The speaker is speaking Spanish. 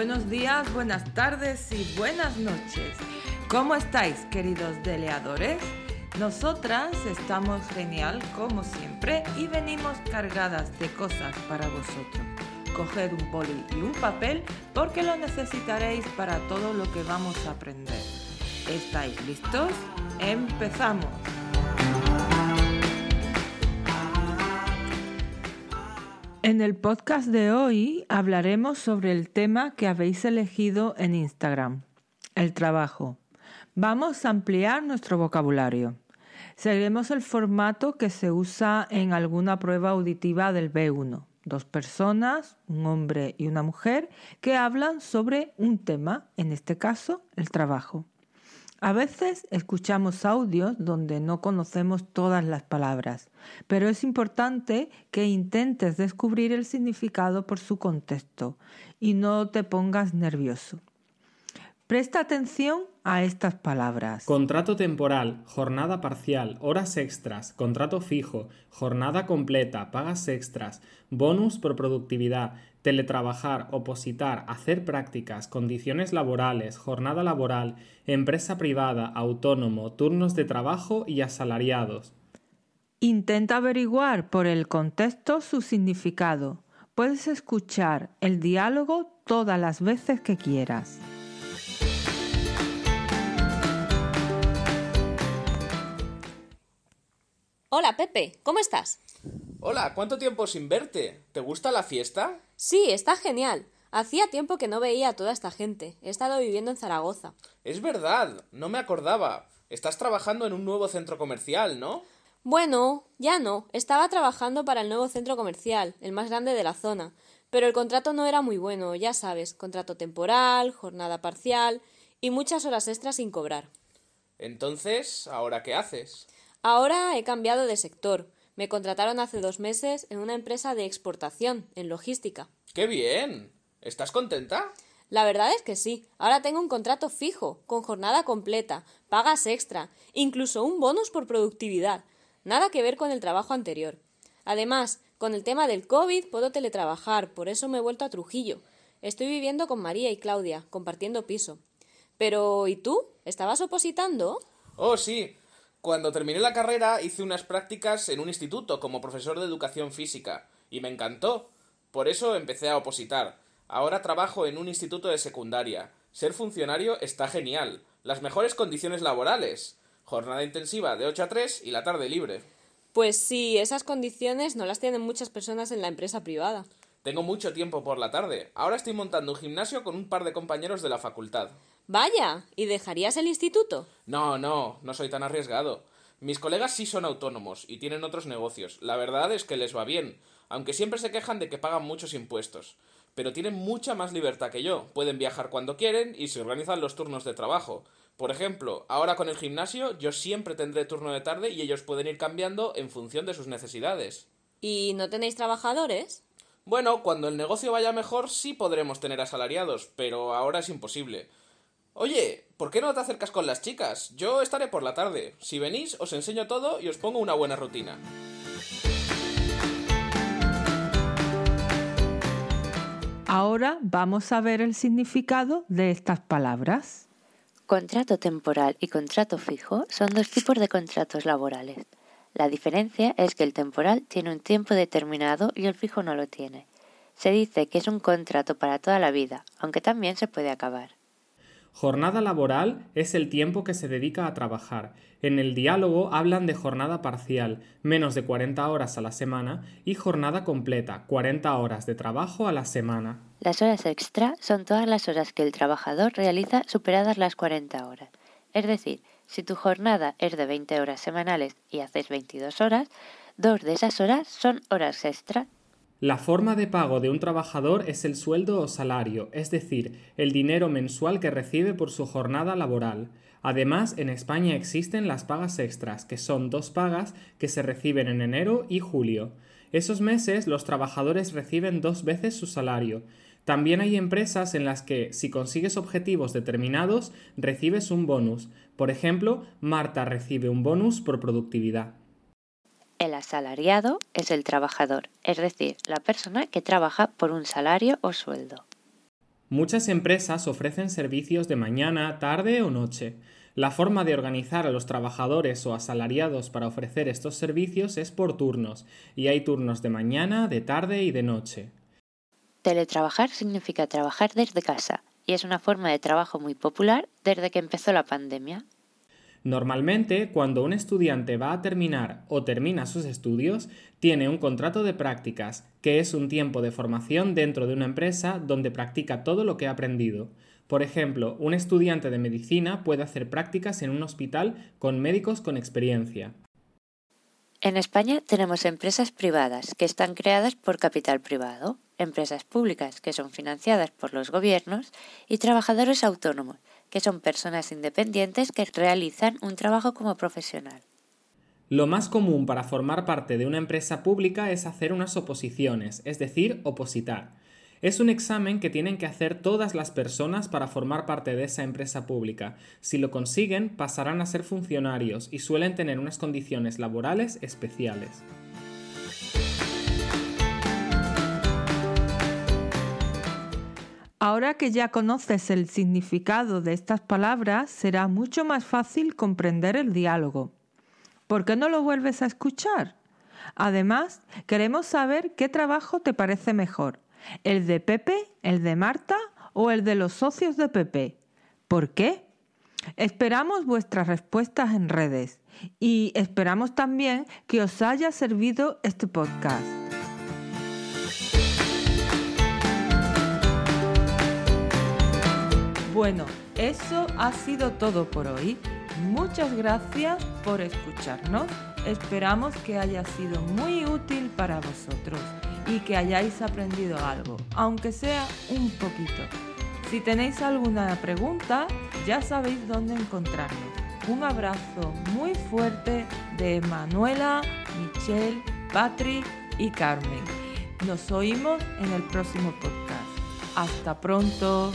buenos días, buenas tardes y buenas noches. ¿Cómo estáis, queridos deleadores? Nosotras estamos genial como siempre y venimos cargadas de cosas para vosotros. Coged un boli y un papel porque lo necesitaréis para todo lo que vamos a aprender. ¿Estáis listos? ¡Empezamos! En el podcast de hoy hablaremos sobre el tema que habéis elegido en Instagram, el trabajo. Vamos a ampliar nuestro vocabulario. Seguiremos el formato que se usa en alguna prueba auditiva del B1. Dos personas, un hombre y una mujer, que hablan sobre un tema, en este caso, el trabajo. A veces escuchamos audios donde no conocemos todas las palabras, pero es importante que intentes descubrir el significado por su contexto y no te pongas nervioso. Presta atención a estas palabras. Contrato temporal, jornada parcial, horas extras, contrato fijo, jornada completa, pagas extras, bonus por productividad, teletrabajar, opositar, hacer prácticas, condiciones laborales, jornada laboral, empresa privada, autónomo, turnos de trabajo y asalariados. Intenta averiguar por el contexto su significado. Puedes escuchar el diálogo todas las veces que quieras. Hola Pepe, ¿cómo estás? Hola, ¿cuánto tiempo sin verte? ¿Te gusta la fiesta? Sí, está genial. Hacía tiempo que no veía a toda esta gente. He estado viviendo en Zaragoza. Es verdad, no me acordaba. Estás trabajando en un nuevo centro comercial, ¿no? Bueno, ya no. Estaba trabajando para el nuevo centro comercial, el más grande de la zona. Pero el contrato no era muy bueno, ya sabes, contrato temporal, jornada parcial y muchas horas extras sin cobrar. Entonces, ¿ahora qué haces? Ahora he cambiado de sector. Me contrataron hace dos meses en una empresa de exportación, en logística. ¡Qué bien! ¿Estás contenta? La verdad es que sí. Ahora tengo un contrato fijo, con jornada completa, pagas extra, incluso un bonus por productividad. Nada que ver con el trabajo anterior. Además, con el tema del COVID puedo teletrabajar, por eso me he vuelto a Trujillo. Estoy viviendo con María y Claudia, compartiendo piso. Pero, ¿y tú? ¿Estabas opositando? Oh, sí. Cuando terminé la carrera hice unas prácticas en un instituto como profesor de educación física y me encantó. Por eso empecé a opositar. Ahora trabajo en un instituto de secundaria. Ser funcionario está genial. Las mejores condiciones laborales. Jornada intensiva de 8 a 3 y la tarde libre. Pues sí, esas condiciones no las tienen muchas personas en la empresa privada. Tengo mucho tiempo por la tarde. Ahora estoy montando un gimnasio con un par de compañeros de la facultad. Vaya, ¿y dejarías el instituto? No, no, no soy tan arriesgado. Mis colegas sí son autónomos y tienen otros negocios. La verdad es que les va bien, aunque siempre se quejan de que pagan muchos impuestos. Pero tienen mucha más libertad que yo. Pueden viajar cuando quieren y se organizan los turnos de trabajo. Por ejemplo, ahora con el gimnasio yo siempre tendré turno de tarde y ellos pueden ir cambiando en función de sus necesidades. ¿Y no tenéis trabajadores? Bueno, cuando el negocio vaya mejor sí podremos tener asalariados, pero ahora es imposible. Oye, ¿por qué no te acercas con las chicas? Yo estaré por la tarde. Si venís, os enseño todo y os pongo una buena rutina. Ahora vamos a ver el significado de estas palabras. Contrato temporal y contrato fijo son dos tipos de contratos laborales. La diferencia es que el temporal tiene un tiempo determinado y el fijo no lo tiene. Se dice que es un contrato para toda la vida, aunque también se puede acabar. Jornada laboral es el tiempo que se dedica a trabajar. En el diálogo hablan de jornada parcial, menos de 40 horas a la semana, y jornada completa, 40 horas de trabajo a la semana. Las horas extra son todas las horas que el trabajador realiza superadas las 40 horas. Es decir, si tu jornada es de 20 horas semanales y haces 22 horas, dos de esas horas son horas extra la forma de pago de un trabajador es el sueldo o salario, es decir, el dinero mensual que recibe por su jornada laboral. Además, en España existen las pagas extras, que son dos pagas que se reciben en enero y julio. Esos meses los trabajadores reciben dos veces su salario. También hay empresas en las que, si consigues objetivos determinados, recibes un bonus. Por ejemplo, Marta recibe un bonus por productividad. El asalariado es el trabajador, es decir, la persona que trabaja por un salario o sueldo. Muchas empresas ofrecen servicios de mañana, tarde o noche. La forma de organizar a los trabajadores o asalariados para ofrecer estos servicios es por turnos, y hay turnos de mañana, de tarde y de noche. Teletrabajar significa trabajar desde casa, y es una forma de trabajo muy popular desde que empezó la pandemia. Normalmente, cuando un estudiante va a terminar o termina sus estudios, tiene un contrato de prácticas, que es un tiempo de formación dentro de una empresa donde practica todo lo que ha aprendido. Por ejemplo, un estudiante de medicina puede hacer prácticas en un hospital con médicos con experiencia. En España tenemos empresas privadas que están creadas por capital privado, empresas públicas que son financiadas por los gobiernos y trabajadores autónomos que son personas independientes que realizan un trabajo como profesional. Lo más común para formar parte de una empresa pública es hacer unas oposiciones, es decir, opositar. Es un examen que tienen que hacer todas las personas para formar parte de esa empresa pública. Si lo consiguen, pasarán a ser funcionarios y suelen tener unas condiciones laborales especiales. Ahora que ya conoces el significado de estas palabras, será mucho más fácil comprender el diálogo. ¿Por qué no lo vuelves a escuchar? Además, queremos saber qué trabajo te parece mejor, el de Pepe, el de Marta o el de los socios de Pepe. ¿Por qué? Esperamos vuestras respuestas en redes y esperamos también que os haya servido este podcast. Bueno, eso ha sido todo por hoy. Muchas gracias por escucharnos. Esperamos que haya sido muy útil para vosotros y que hayáis aprendido algo, aunque sea un poquito. Si tenéis alguna pregunta, ya sabéis dónde encontrarnos. Un abrazo muy fuerte de Manuela, Michelle, Patrick y Carmen. Nos oímos en el próximo podcast. Hasta pronto.